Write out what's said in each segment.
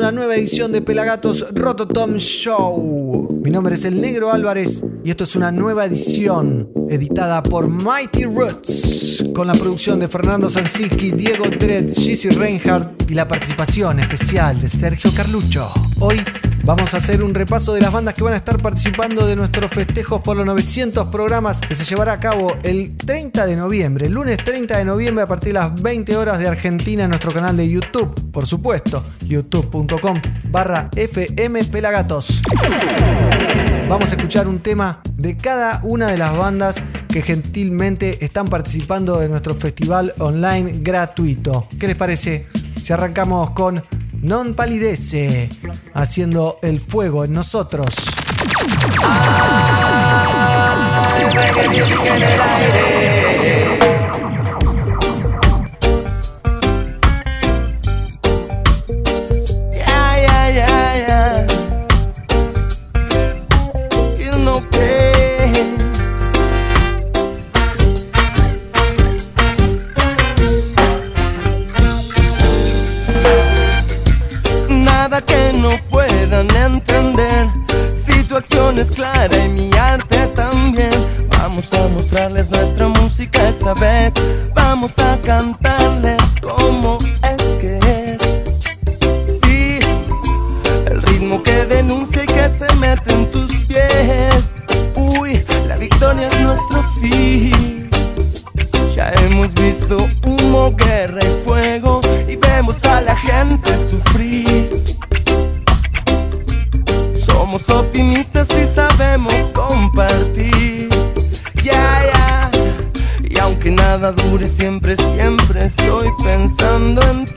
una nueva edición de Pelagatos Rototom Show. Mi nombre es el Negro Álvarez y esto es una nueva edición editada por Mighty Roots con la producción de Fernando Sansiski, Diego Dredd, Jesse Reinhardt y la participación especial de Sergio Carlucho. Hoy Vamos a hacer un repaso de las bandas que van a estar participando de nuestros festejos por los 900 programas que se llevará a cabo el 30 de noviembre, el lunes 30 de noviembre a partir de las 20 horas de Argentina en nuestro canal de YouTube, por supuesto, youtube.com barra FM Pelagatos. Vamos a escuchar un tema de cada una de las bandas que gentilmente están participando de nuestro festival online gratuito. ¿Qué les parece? Si arrancamos con Non Palidece, haciendo el fuego en nosotros. Nada que no puedan entender. Si tu acción es clara y mi arte también. Vamos a mostrarles nuestra música esta vez. Vamos a cantarles siempre, siempre estoy pensando en ti.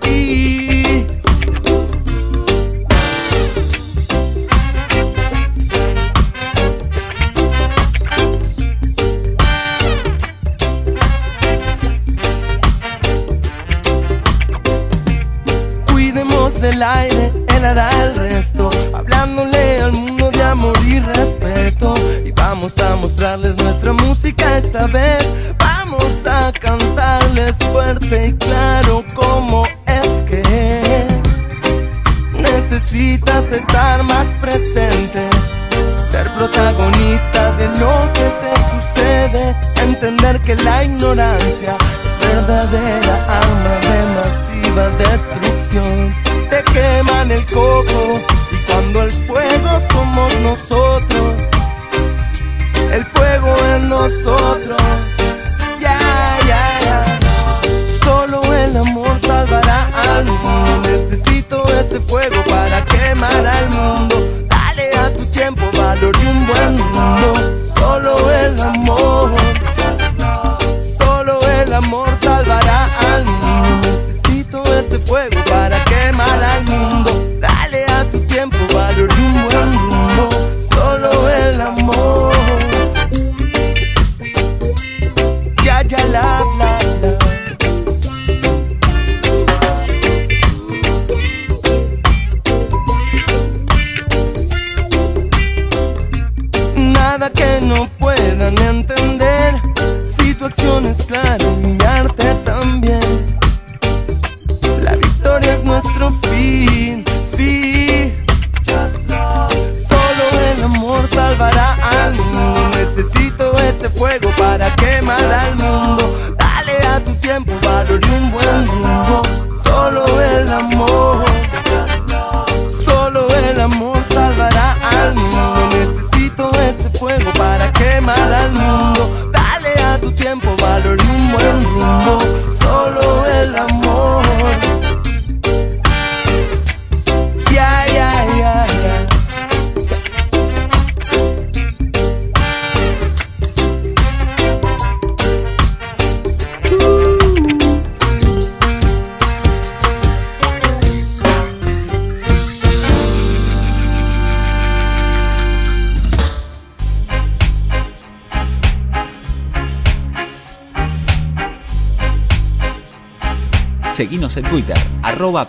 En Twitter, arroba.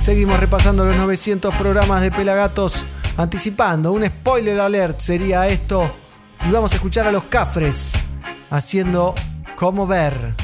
Seguimos repasando los 900 programas de Pelagatos, anticipando un spoiler alert sería esto. Y vamos a escuchar a los Cafres haciendo como ver.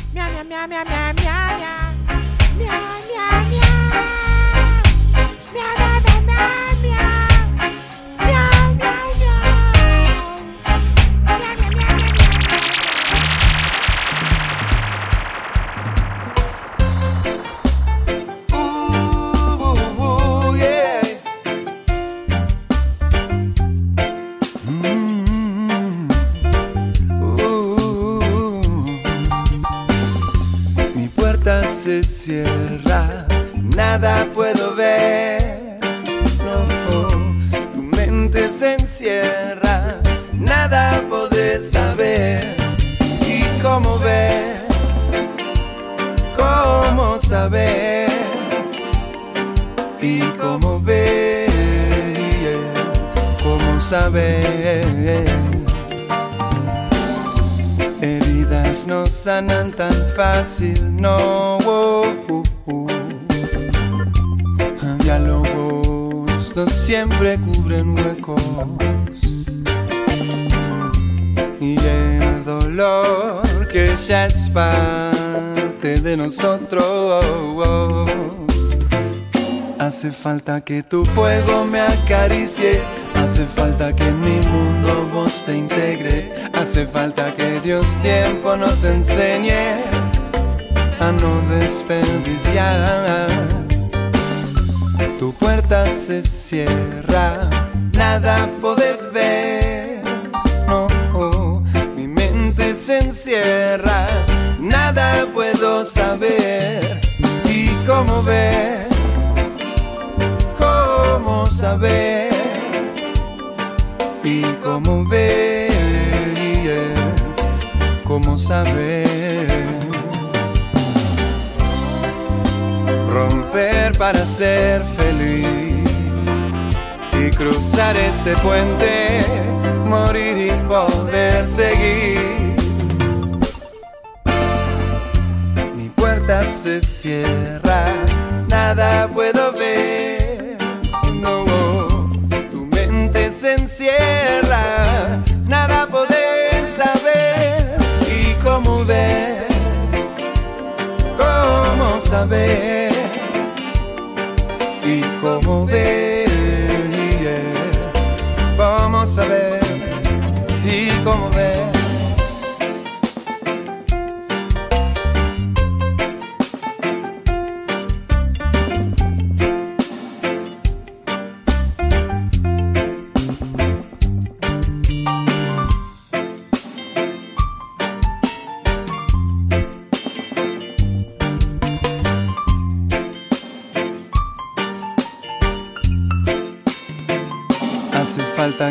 Nosotros. Hace falta que tu fuego me acaricie Hace falta que en mi mundo vos te integre. Hace falta que Dios tiempo nos enseñe a no desperdiciar. Tu puerta se cierra, nada podés saber. ¿Y cómo ver? ¿Cómo saber? y cómo ver, cómo saber. Romper para ser feliz y cruzar este puente, morir y poder seguir. Se cierra, nada puedo ver. Se encierra, nada podés saber. Y cómo ver, cómo saber y cómo ver, cómo saber y cómo ver.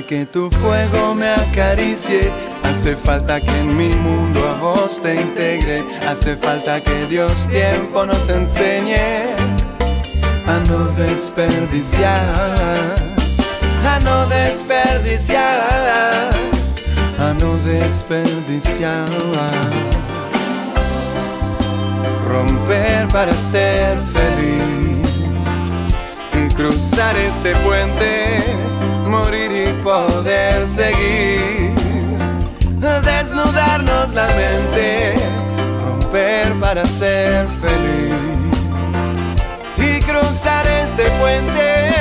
Que tu fuego me acaricie, hace falta que en mi mundo a vos te integre, hace falta que Dios tiempo nos enseñe a no desperdiciar, a no desperdiciar, a no desperdiciar. Romper para ser feliz y cruzar este puente morir y poder seguir. Desnudarnos la mente, romper para ser feliz y cruzar este puente.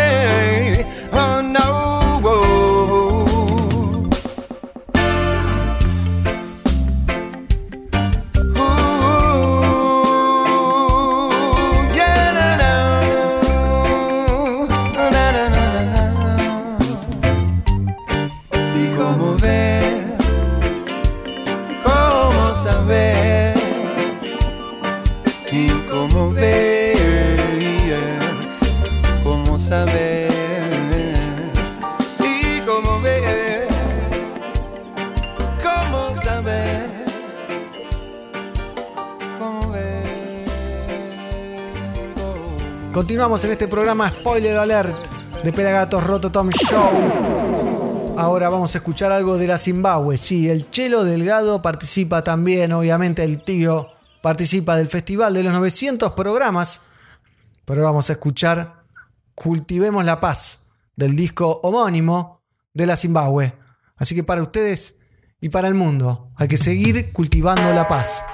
en este programa Spoiler Alert de Pelagatos Roto Tom Show. Ahora vamos a escuchar algo de la Zimbabue. Sí, el Chelo Delgado participa también, obviamente el tío participa del Festival de los 900 programas. Pero vamos a escuchar Cultivemos la Paz del disco homónimo de la Zimbabue. Así que para ustedes y para el mundo, hay que seguir cultivando la paz.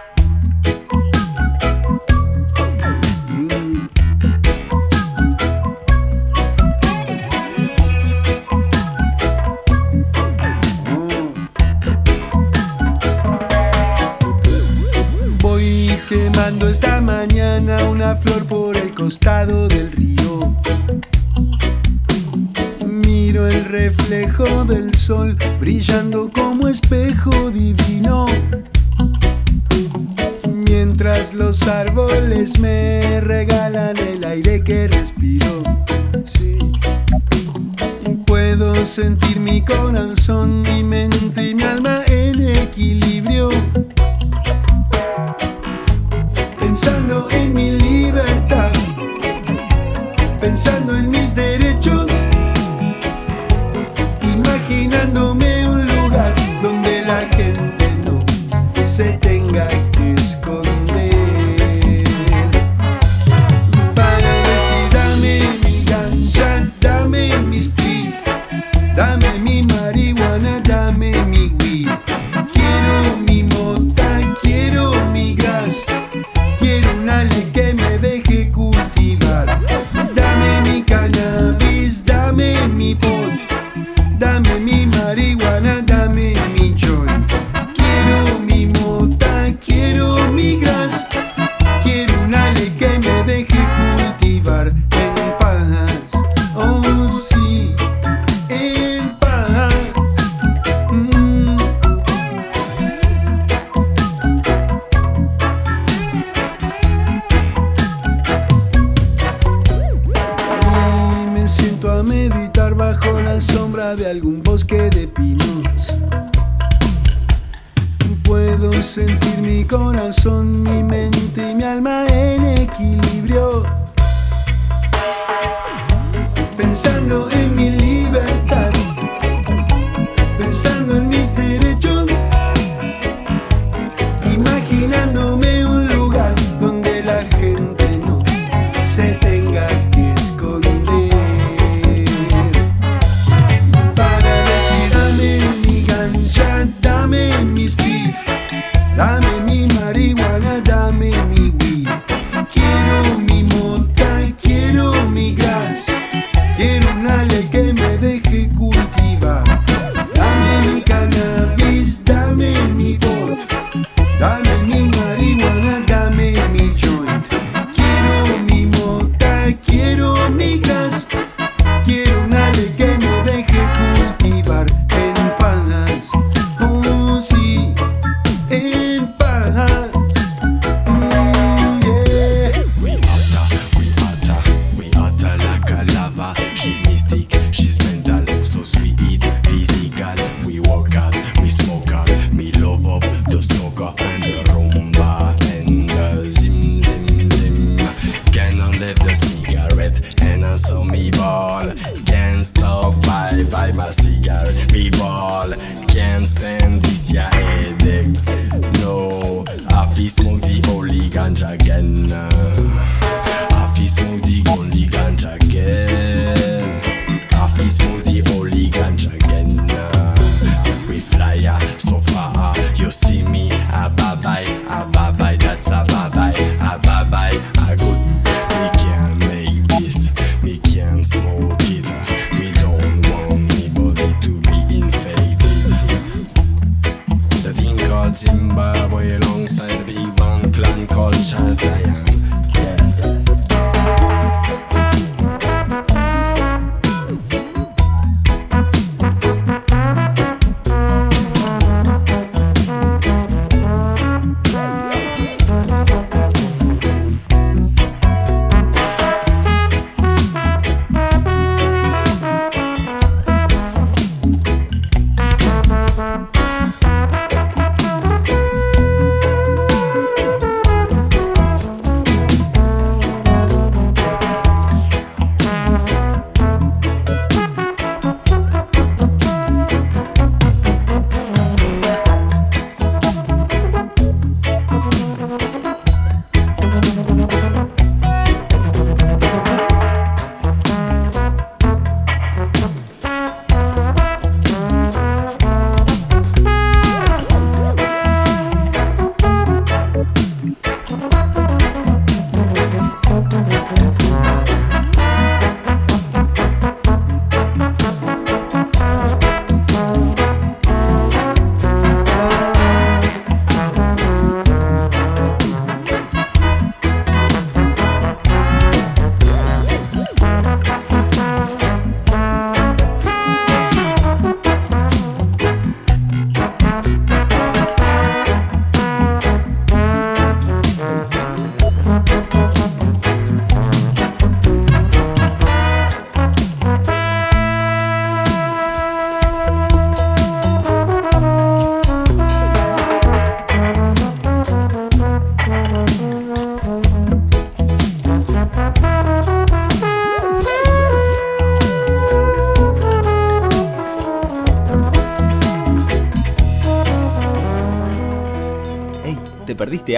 Esta mañana una flor por el costado del río. Miro el reflejo del sol brillando como espejo divino. Mientras los árboles me regalan el aire que respiro. Sí. Puedo sentir mi corazón, mi mente y mi alma en equilibrio. en mi libertad, pensando en mi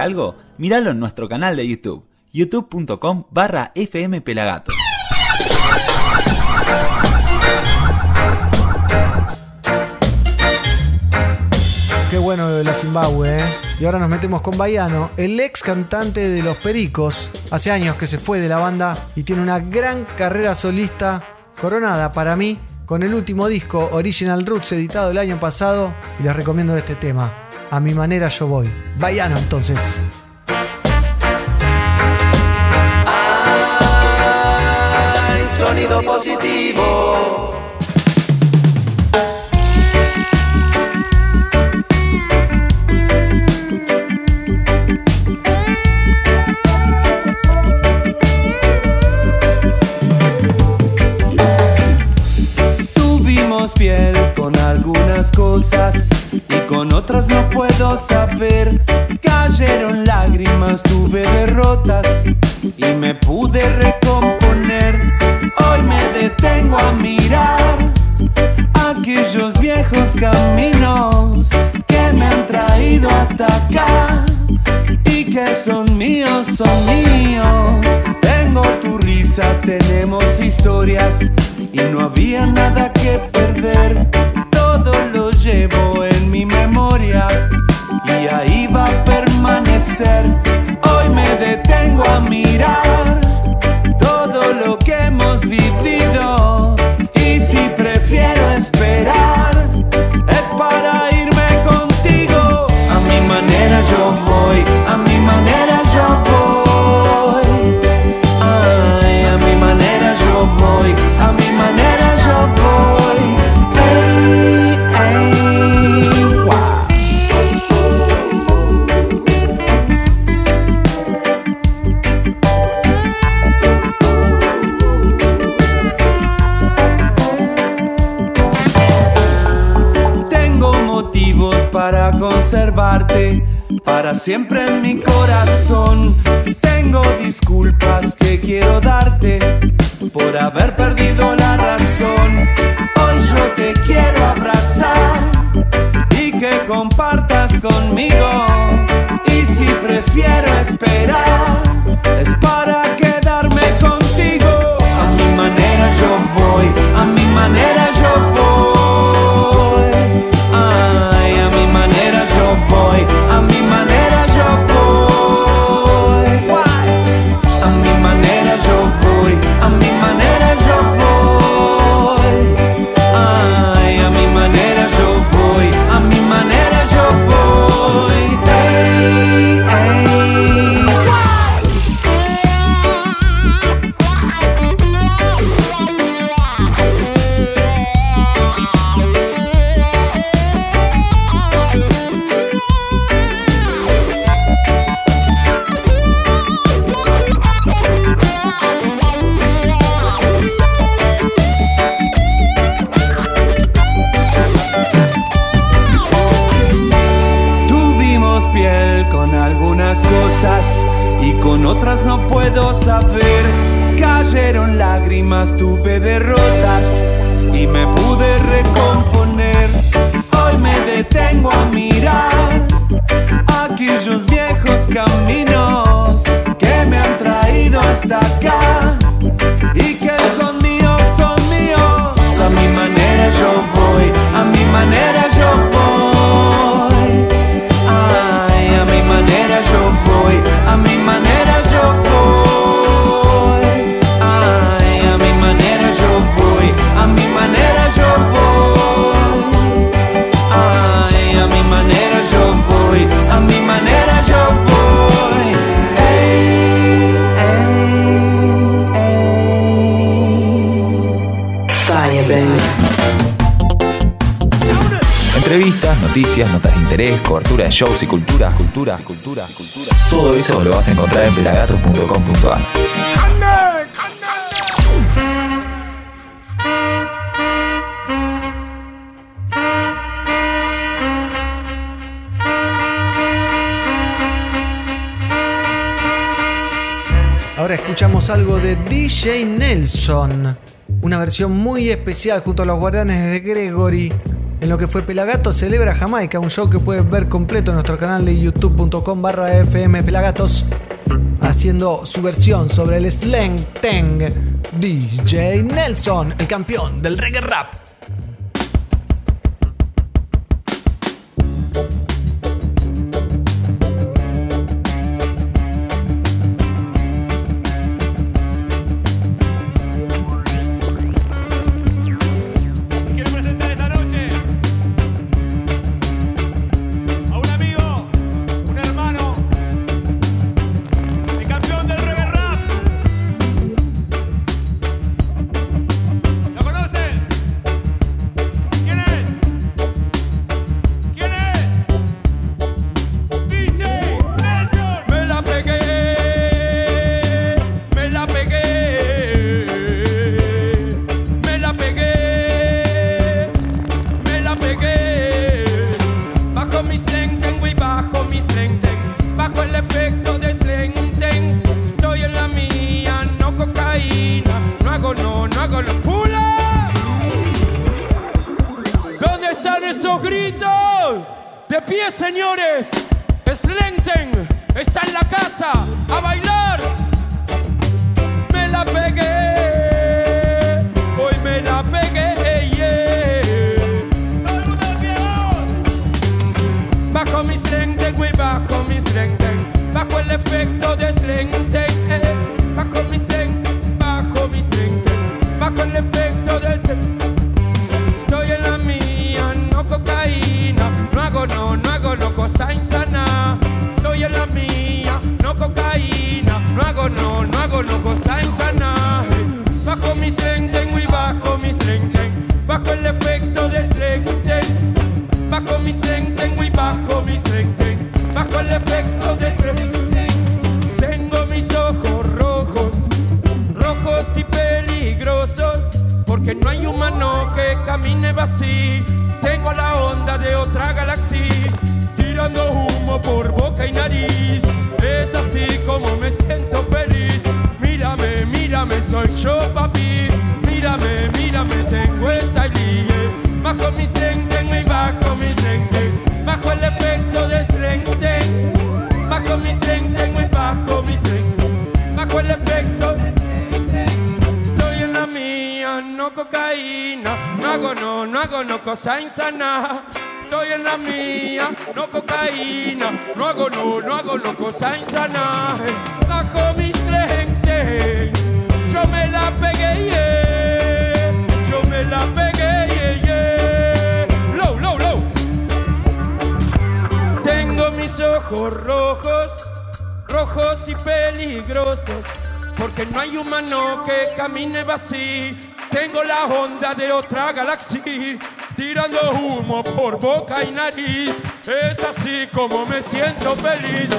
algo? Míralo en nuestro canal de YouTube, youtube.com barra fmpelagatos. Qué bueno de la Zimbabue, ¿eh? Y ahora nos metemos con Baiano, el ex cantante de Los Pericos. Hace años que se fue de la banda y tiene una gran carrera solista, coronada para mí, con el último disco Original Roots editado el año pasado. Y les recomiendo este tema. A mi manera yo voy. Baiano entonces. Sonido positivo. Tuvimos piel con algunas cosas y con otras no puedo saber. Cayeron lágrimas, tuve derrotas y me pude recomponer. Hoy me detengo a mirar aquellos viejos caminos que me han traído hasta acá y que son míos, son míos. Tengo tu risa, tenemos historias y no había nada que perder. Hoy me detengo a mirar para siempre en mi corazón. Tengo disculpas que quiero darte por haber perdido la noticias, notas de interés, cobertura de shows y cultura, cultura, cultura, cultura. Todo eso lo vas a encontrar en pelagatos.com.ar. Ahora escuchamos algo de DJ Nelson, una versión muy especial junto a los guardianes de Gregory en lo que fue Pelagato Celebra Jamaica, un show que puedes ver completo en nuestro canal de youtube.com barra FM Pelagatos, haciendo su versión sobre el slang teng DJ Nelson, el campeón del reggae rap. Esos gritos? De pie, señores. Slenten está en la casa a bailar. Me la pegué, hoy me la pegué. yeah. Bajo mi slenten, güey, bajo mi slenten, bajo el efecto de slenten, no no, hago no cosa insana. Estoy en la mía, no cocaína, no hago no, no hago no cosa insana. Bajo mi slenten, y bajo mi slenten, bajo el efecto de slenten. Bajo mi slenten, y bajo mi slenten, bajo el efecto de slenten. Tengo mis ojos rojos, rojos y peligrosos, porque no hay humano que camine vacío. De otra galaxia, tirando humo por boca y nariz. Es así como me siento feliz. Mírame, mírame, soy yo, papi. Mírame, mírame, tengo esta idea. Bajo mi slenten y bajo mi slenten, bajo el efecto de slenten. Bajo mi slenten y bajo mi slenten, bajo el efecto de Estoy en la mía, no cocaína. No hago no, no hago no cosa insana. Estoy en la mía, no cocaína. No hago no, no hago no cosa insana. Bajo mis lentes, yo me la pegué. Yo me la pegué, yeah, yeah. Low, low, low. Tengo mis ojos rojos, rojos y peligrosos, porque no hay humano que camine vacío. Tengo la onda de otra galaxia, tirando humo por boca y nariz. Es así como me siento feliz.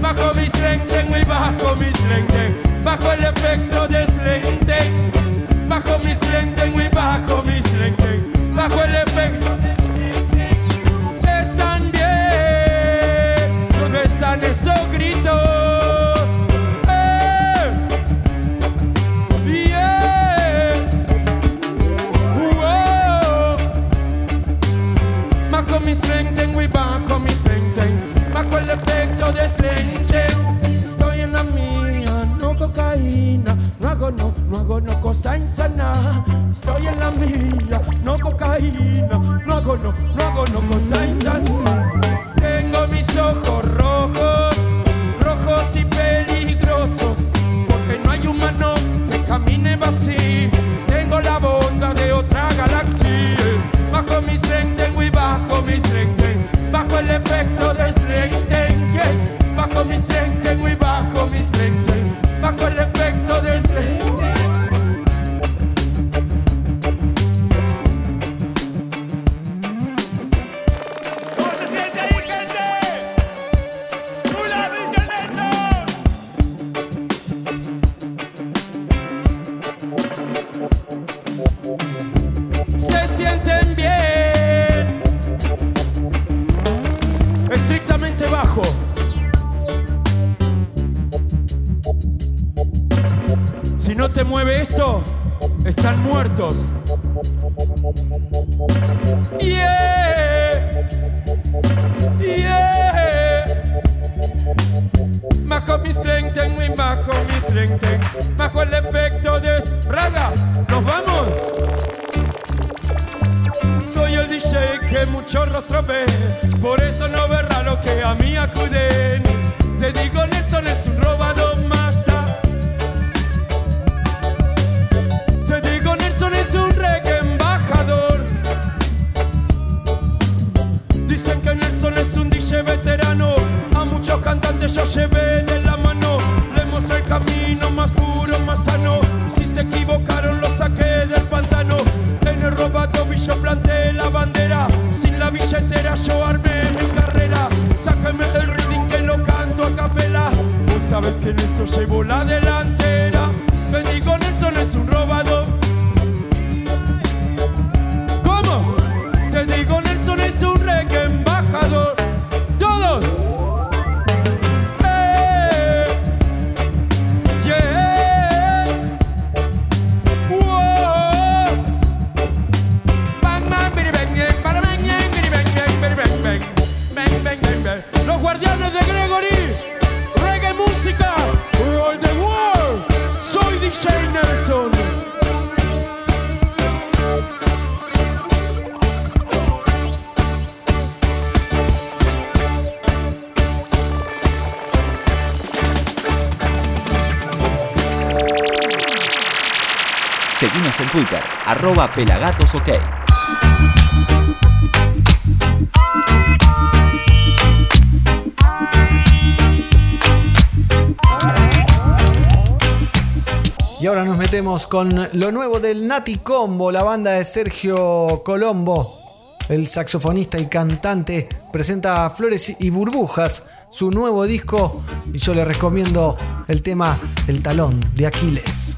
Bajo mis lentes y bajo mis lentes, bajo el efecto de slenten. Bajo mis lentes y bajo mis lentes, bajo el efecto de están bien. ¿Dónde están esos gritos? Estoy en la mía, no cocaína, no hago no, no hago no cosa insana. Estoy en la mía, no cocaína, no hago no, no hago no cosa insana. Tengo mis ojos rojos, rojos y peligrosos, porque no hay humano que camine vacío. Tengo la bondad de otra galaxia, bajo mi slenten y bajo mi slenten, bajo el efecto de bajo el efecto de Braga, nos vamos. Soy el DJ que mucho rostro ve, por eso no verá lo que a mí acude. arroba pelagatos ok. Y ahora nos metemos con lo nuevo del Nati Combo, la banda de Sergio Colombo. El saxofonista y cantante presenta Flores y Burbujas, su nuevo disco, y yo le recomiendo el tema El talón de Aquiles.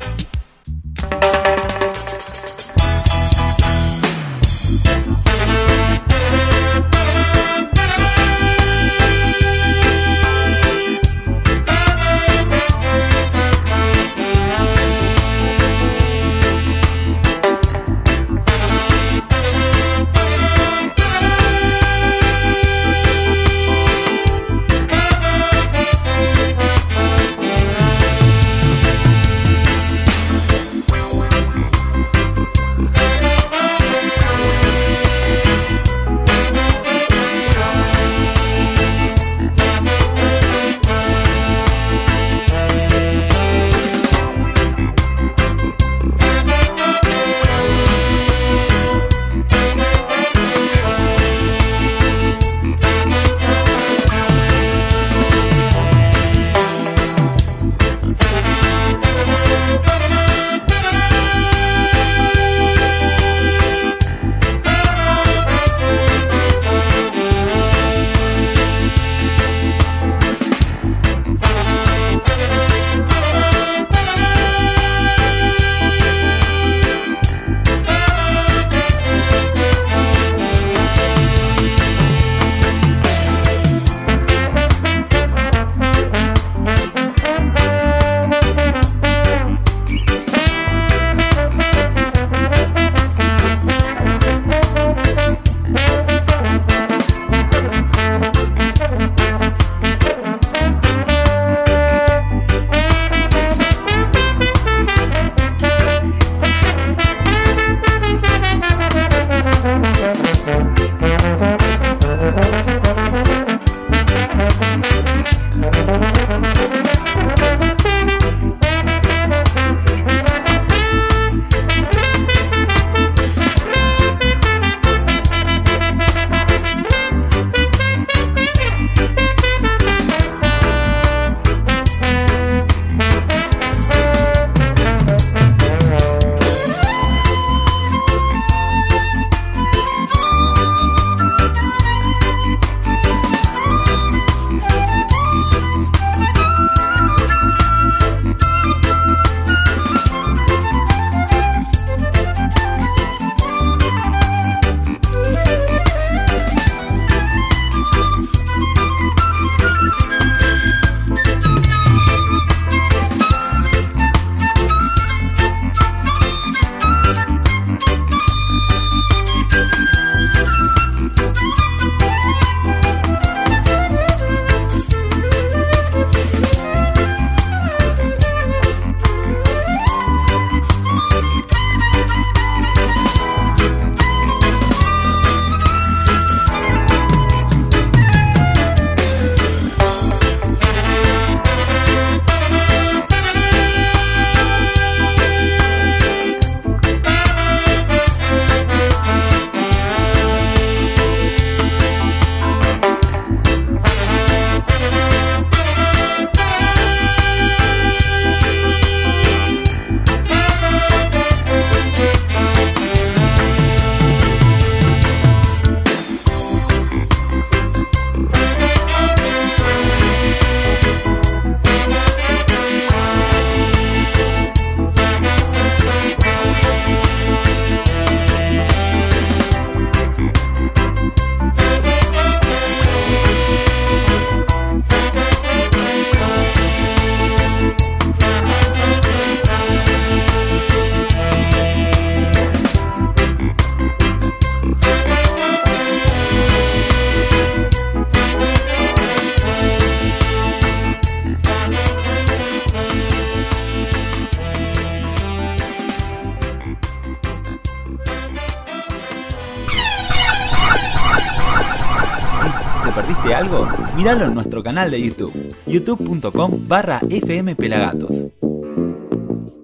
Miralo en nuestro canal de YouTube, youtube.com barra fmpelagatos.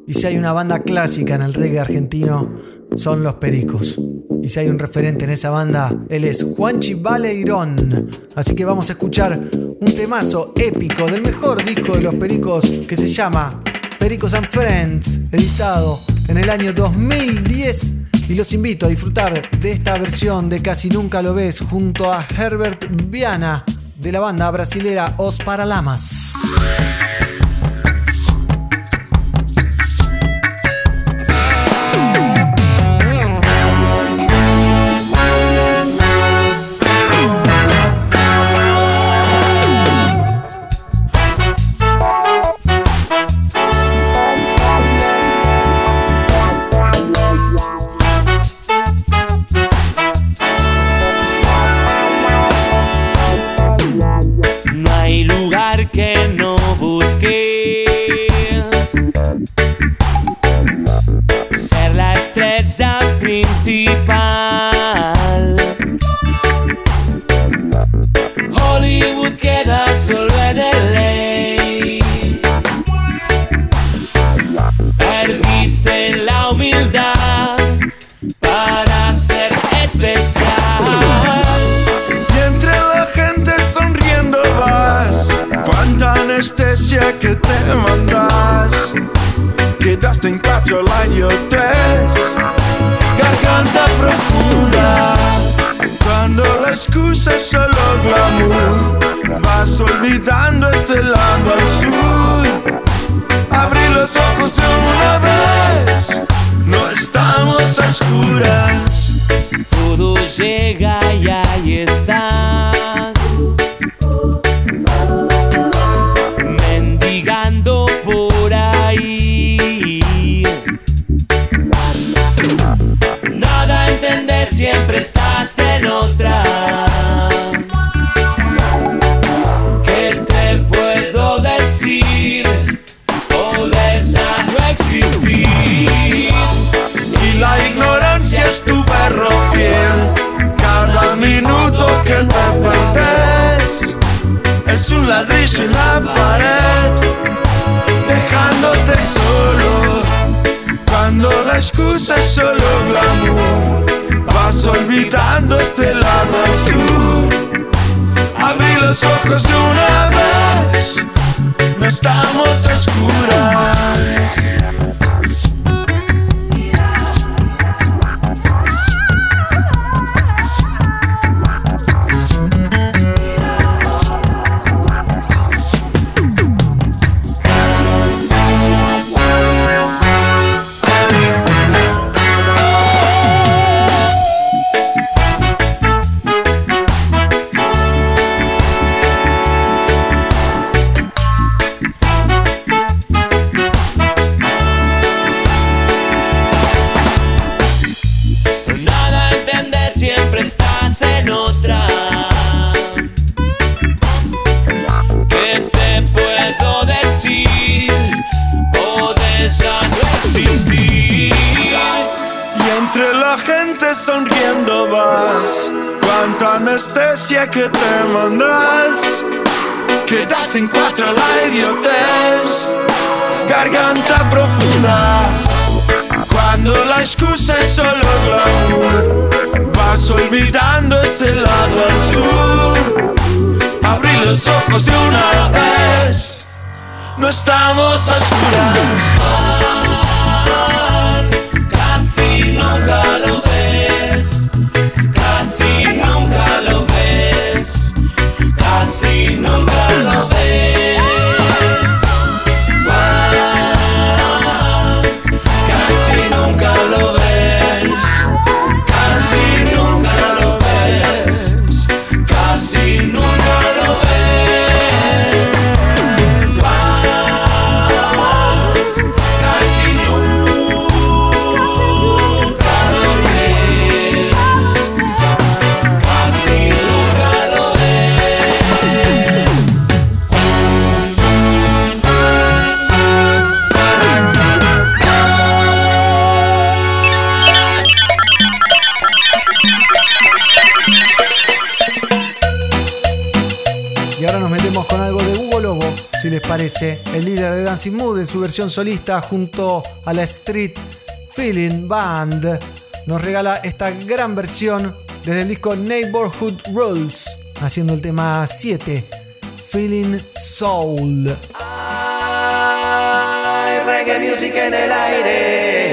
Y si hay una banda clásica en el reggae argentino, son los Pericos. Y si hay un referente en esa banda, él es Juanchi Baleirón. Así que vamos a escuchar un temazo épico del mejor disco de los Pericos que se llama Pericos and Friends, editado en el año 2010. Y los invito a disfrutar de esta versión de Casi Nunca Lo Ves junto a Herbert Viana de la banda brasilera Os Paralamas. idiotez, garganta profunda. Cuando la excusa solo glamour, vas olvidando este lado. el líder de Dancing Mood en su versión solista junto a la Street Feeling Band. Nos regala esta gran versión desde el disco Neighborhood Rules, haciendo el tema 7, Feeling Soul. Reggae music en el aire.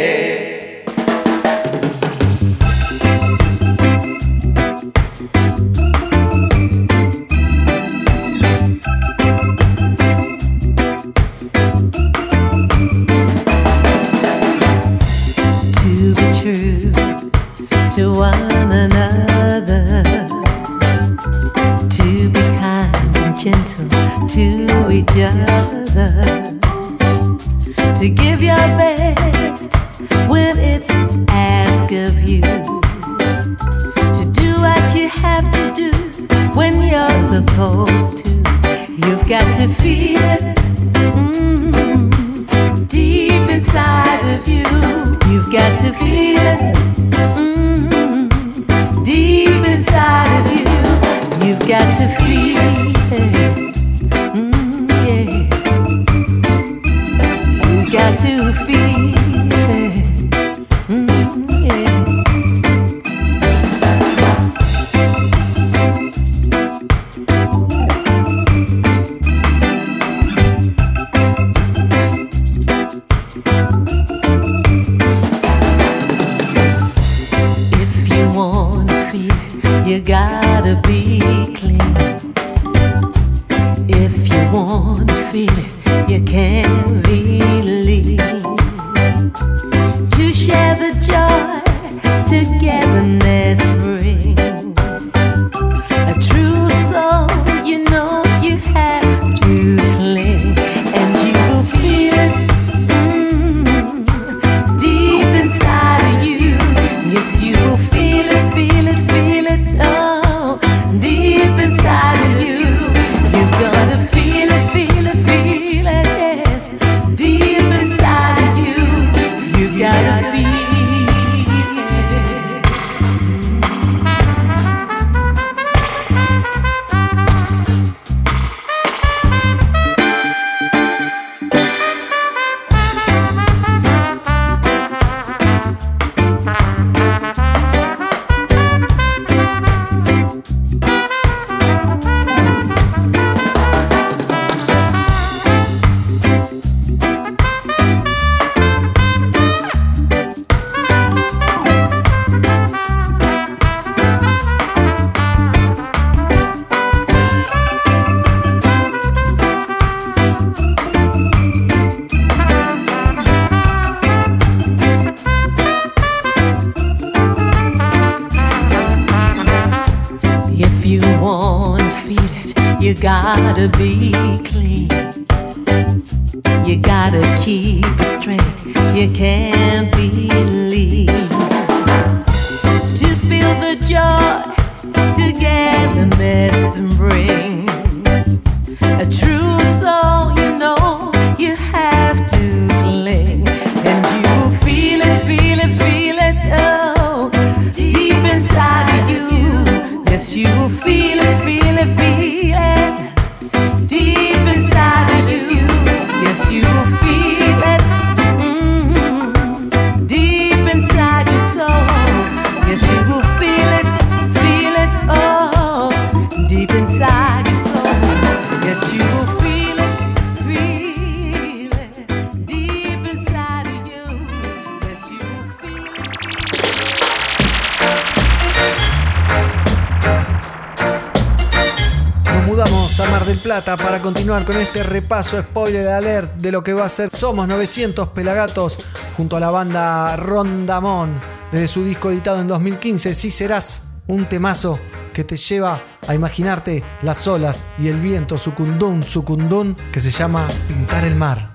con este repaso spoiler alert de lo que va a ser Somos 900 Pelagatos junto a la banda Rondamón desde su disco editado en 2015, Si sí serás un temazo que te lleva a imaginarte las olas y el viento sucundún sucundún que se llama pintar el mar.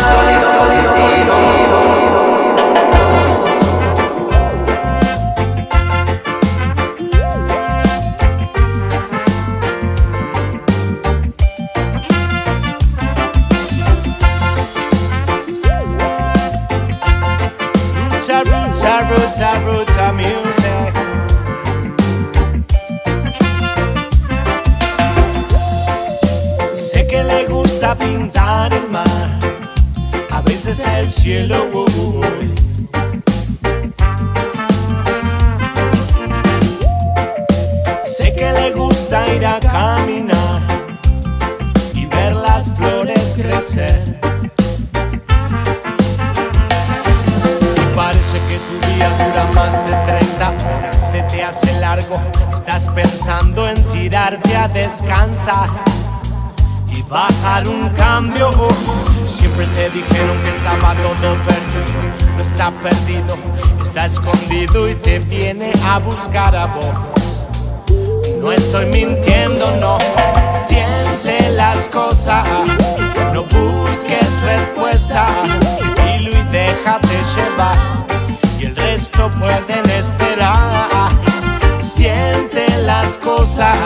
Sonido positivo. roots, our roots, our music. Sé que le gusta pintar el mar, a veces el cielo. Uh. Hace largo, estás pensando en tirarte a descansar y bajar un cambio. Siempre te dijeron que estaba todo perdido, no está perdido, está escondido y te viene a buscar a vos. No estoy mintiendo, no. Siente las cosas, no busques respuesta. Dilo y déjate llevar, y el resto pueden esperar. Siente las cosas,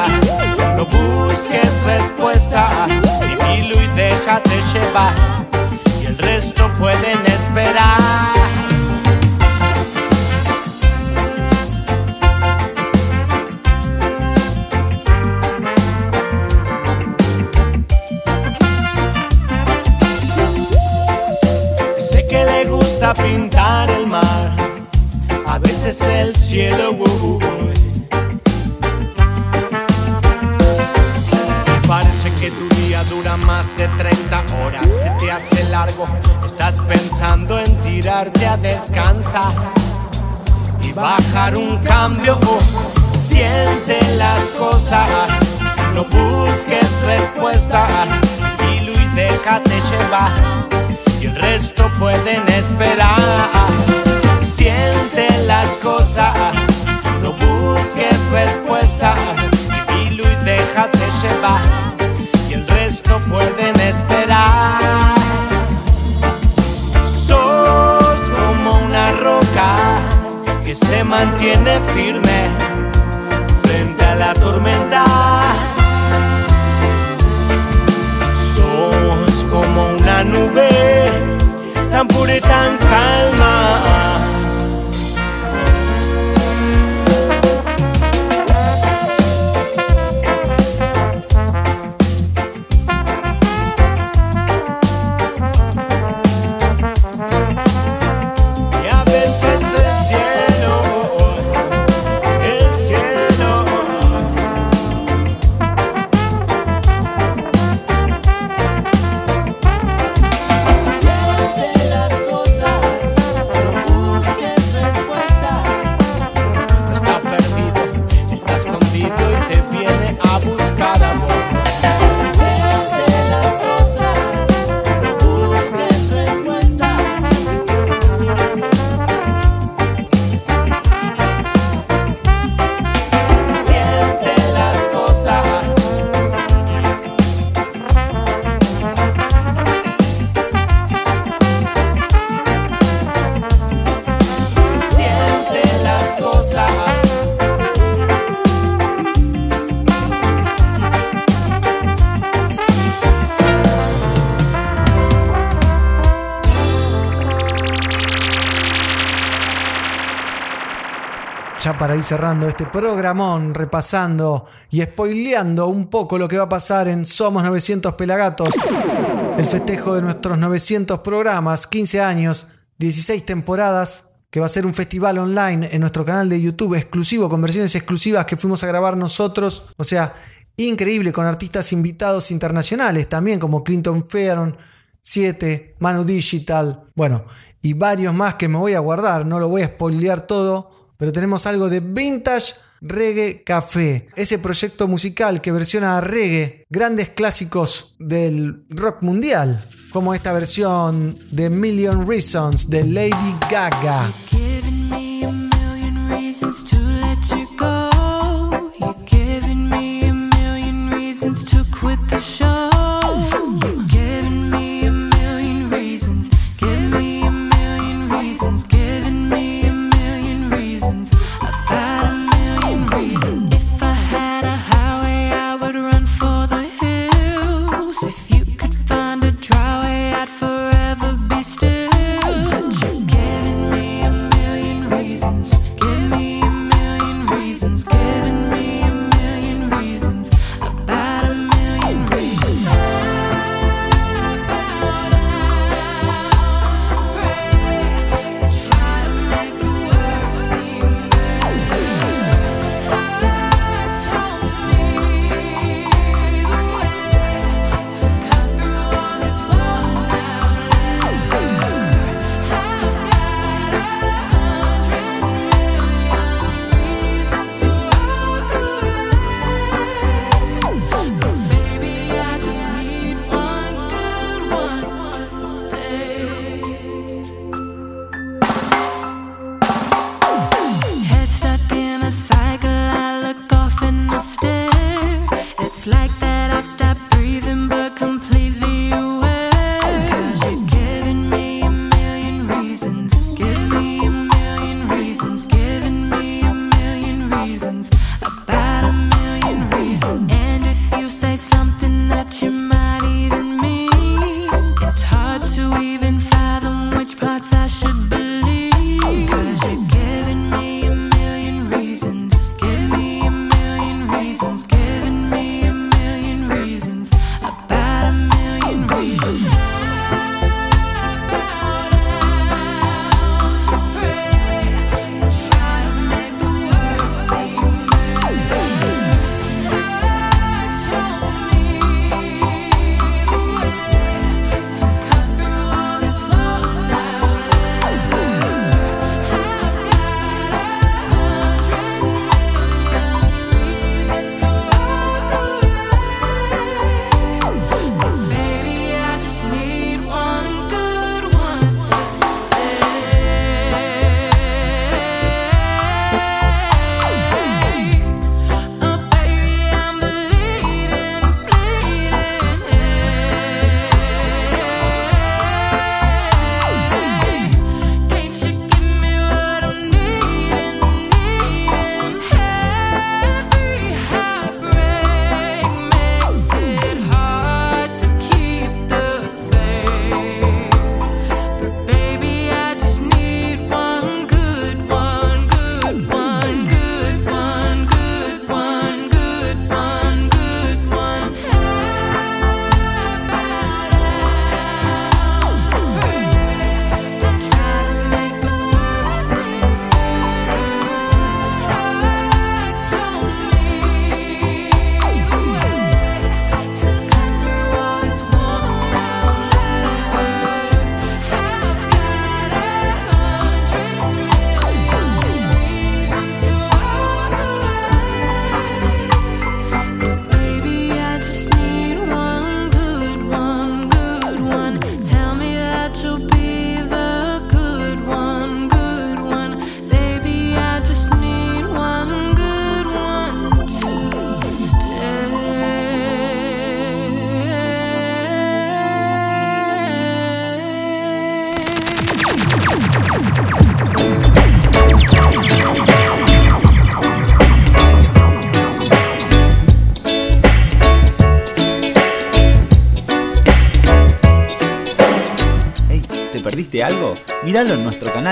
no busques respuesta. Dilo y déjate llevar, y el resto pueden esperar. Sé que le gusta pintar el mar, a veces el cielo. uh, uy. Y tu día dura más de 30 horas, se te hace largo, estás pensando en tirarte a descansar y bajar un cambio. uh, Siente las cosas, no busques respuesta, dilo y déjate llevar y el resto pueden esperar. Siente las cosas, no busques respuestas, dilo y déjate llevar, resto pueden esperar. Sos como una roca que se mantiene firme frente a la tormenta. Sos como una nube tan pura y tan calma. Cerrando este programón, repasando y spoileando un poco lo que va a pasar en Somos 900 Pelagatos, el festejo de nuestros 900 programas, 15 años, 16 temporadas, que va a ser un festival online en nuestro canal de YouTube exclusivo, con versiones exclusivas que fuimos a grabar nosotros. O sea, increíble, con artistas invitados internacionales también, como Clinton Fearon, 7, Manu Digital, bueno, y varios más que me voy a guardar, no lo voy a spoilear todo, pero tenemos algo de Vintage Reggae Café, ese proyecto musical que versiona a reggae grandes clásicos del rock mundial, como esta versión de Million Reasons de Lady Gaga.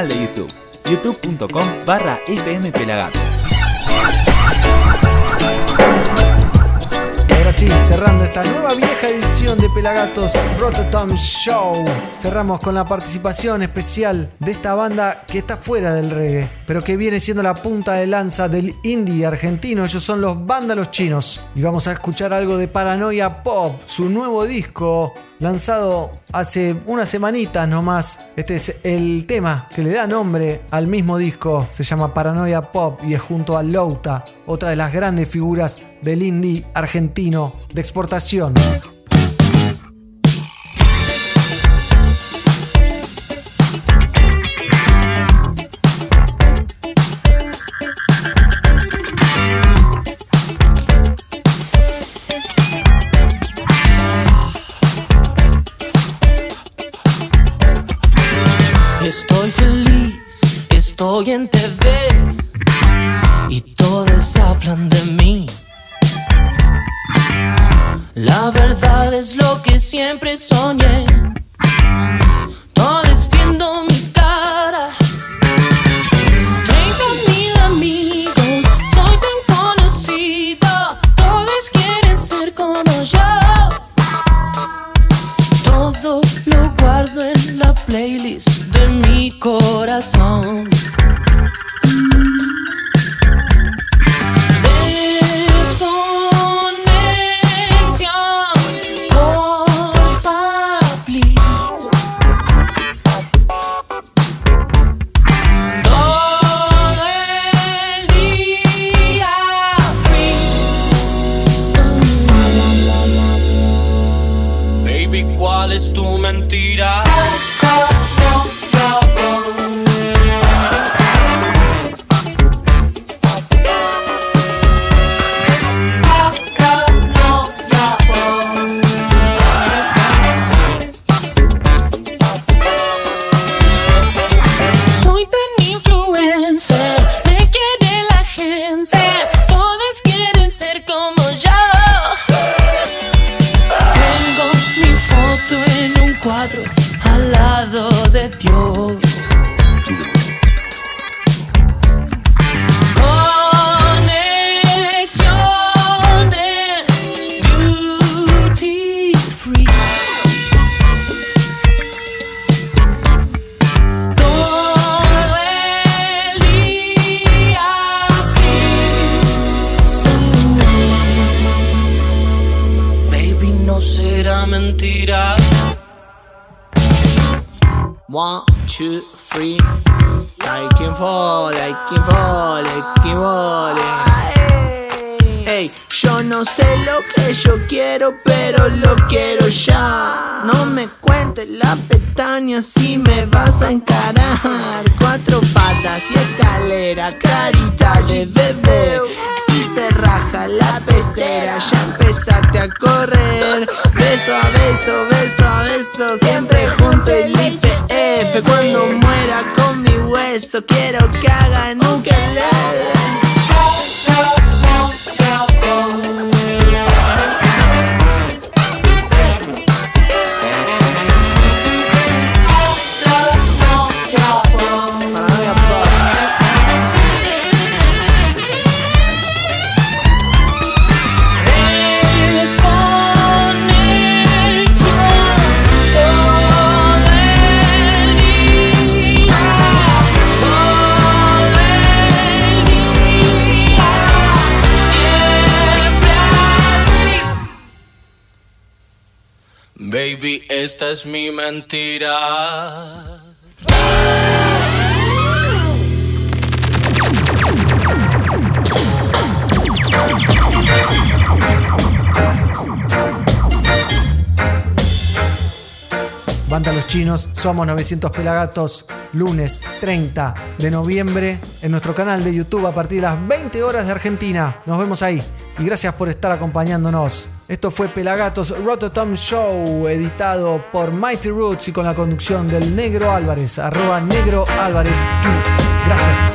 De YouTube, youtube.com barra fmpelagatos. Ahora sí, cerrando esta nueva vieja edición de Pelagatos Rototom Show. Cerramos con la participación especial de esta banda que está fuera del reggae, pero que viene siendo la punta de lanza del indie argentino. Ellos son los Vándalos Chinos. Y vamos a escuchar algo de Paranoia Pop, su nuevo disco lanzado hace unas semanitas nomás. Este es el tema que le da nombre al mismo disco. Se llama Paranoia Pop y es junto a Louta, otra de las grandes figuras del indie argentino de exportación. Y todos hablan de mí. La verdad es lo que siempre soñé. Cuentes la pestaña si me vas a encarar. Cuatro patas y escalera, carita de bebé. Si se raja la pecera, ya empezaste a correr. Beso a beso, beso a beso, siempre junto el IPF. Cuando muera con mi hueso, quiero que hagan un Baby, esta es mi mentira. Banda Los Chinos, somos 900 Pelagatos, lunes 30 de noviembre en nuestro canal de YouTube a partir de las 20 horas de Argentina. Nos vemos ahí y gracias por estar acompañándonos. Esto fue Pelagatos Rototom Show, editado por Mighty Roots y con la conducción del Negro Álvarez, arroba Negro Álvarez gracias.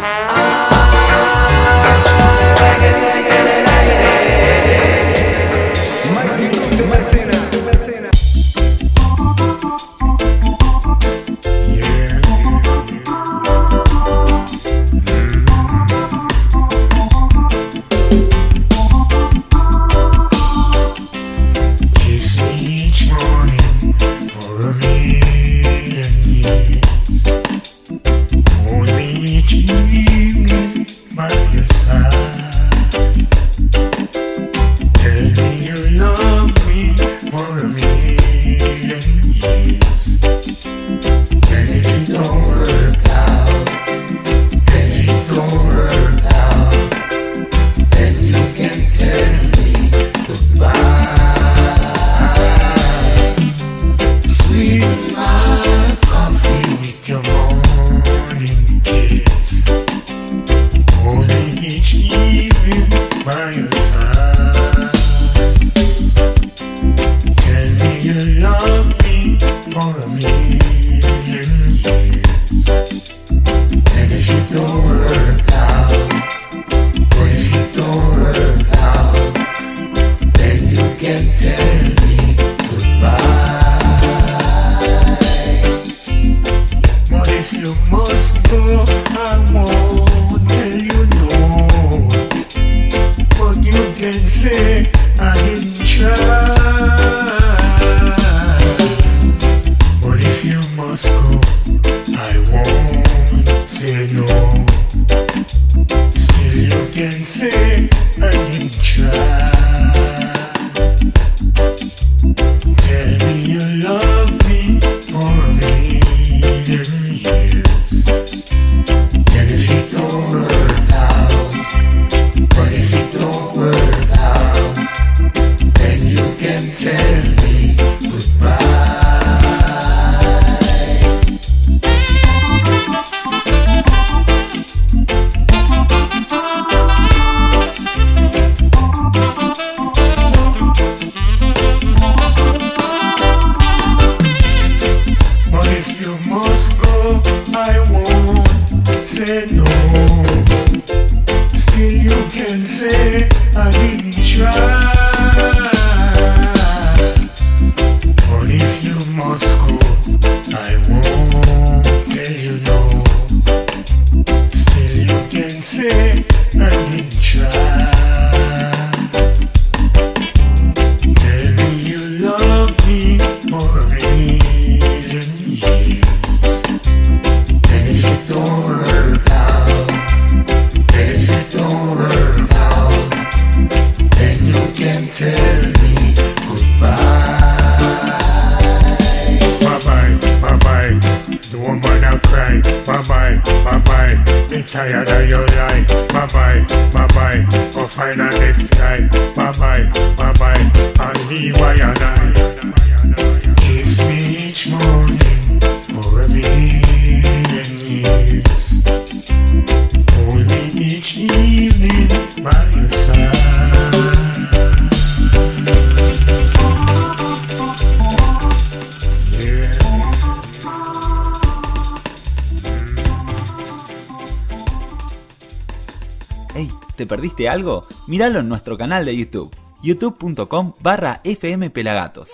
algo? Míralo en nuestro canal de YouTube, youtube.com barra fmpelagatos.